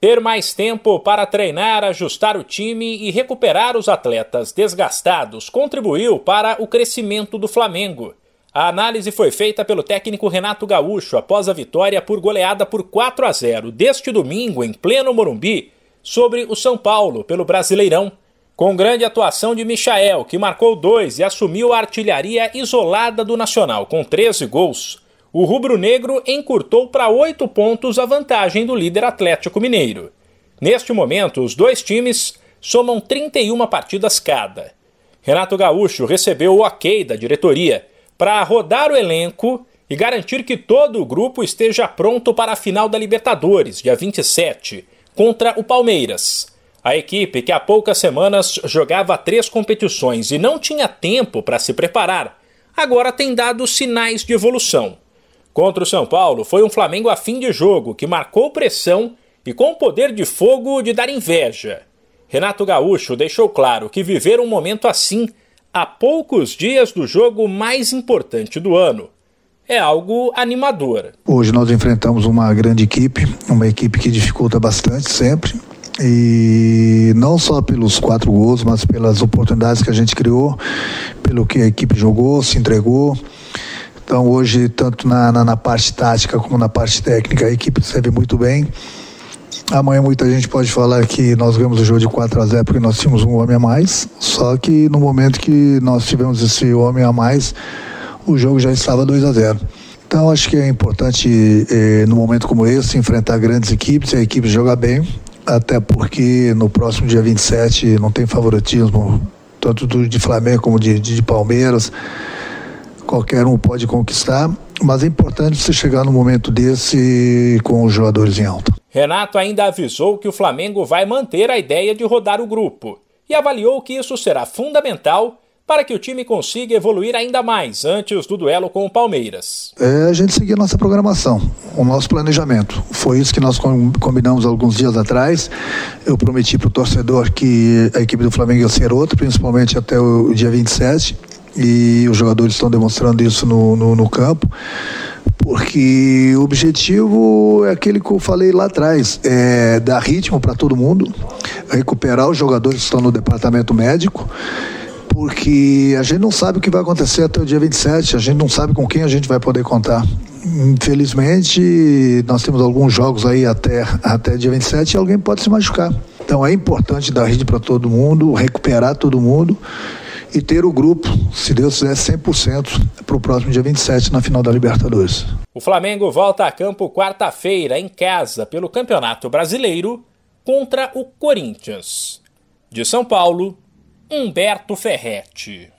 Ter mais tempo para treinar, ajustar o time e recuperar os atletas desgastados contribuiu para o crescimento do Flamengo. A análise foi feita pelo técnico Renato Gaúcho após a vitória por goleada por 4 a 0 deste domingo em pleno Morumbi sobre o São Paulo pelo Brasileirão. Com grande atuação de Michael, que marcou dois e assumiu a artilharia isolada do Nacional com 13 gols o rubro-negro encurtou para oito pontos a vantagem do líder Atlético Mineiro. Neste momento, os dois times somam 31 partidas cada. Renato Gaúcho recebeu o ok da diretoria para rodar o elenco e garantir que todo o grupo esteja pronto para a final da Libertadores, dia 27, contra o Palmeiras. A equipe, que há poucas semanas jogava três competições e não tinha tempo para se preparar, agora tem dado sinais de evolução. Contra o São Paulo, foi um Flamengo a fim de jogo que marcou pressão e com o poder de fogo de dar inveja. Renato Gaúcho deixou claro que viver um momento assim, a poucos dias do jogo mais importante do ano, é algo animador. Hoje nós enfrentamos uma grande equipe, uma equipe que dificulta bastante sempre. E não só pelos quatro gols, mas pelas oportunidades que a gente criou, pelo que a equipe jogou, se entregou. Então hoje, tanto na, na, na, parte tática como na parte técnica, a equipe serve muito bem. Amanhã muita gente pode falar que nós ganhamos o jogo de 4 a 0 porque nós tínhamos um homem a mais. Só que no momento que nós tivemos esse homem a mais, o jogo já estava 2 a 0. Então acho que é importante, eh, no momento como esse, enfrentar grandes equipes, a equipe jogar bem, até porque no próximo dia 27 não tem favoritismo, tanto de Flamengo como de, de Palmeiras qualquer um pode conquistar, mas é importante você chegar no momento desse com os jogadores em alta. Renato ainda avisou que o Flamengo vai manter a ideia de rodar o grupo e avaliou que isso será fundamental para que o time consiga evoluir ainda mais antes do duelo com o Palmeiras. É a gente seguir a nossa programação, o nosso planejamento. Foi isso que nós combinamos alguns dias atrás. Eu prometi para o torcedor que a equipe do Flamengo ia ser outra, principalmente até o dia 27 e os jogadores estão demonstrando isso no, no, no campo porque o objetivo é aquele que eu falei lá atrás, é dar ritmo para todo mundo, recuperar os jogadores que estão no departamento médico, porque a gente não sabe o que vai acontecer até o dia 27, a gente não sabe com quem a gente vai poder contar. Infelizmente, nós temos alguns jogos aí até, até dia 27 e alguém pode se machucar. Então é importante dar ritmo para todo mundo, recuperar todo mundo e ter o grupo, se Deus quiser, 100% para o próximo dia 27 na final da Libertadores. O Flamengo volta a campo quarta-feira em casa pelo Campeonato Brasileiro contra o Corinthians. De São Paulo, Humberto Ferretti.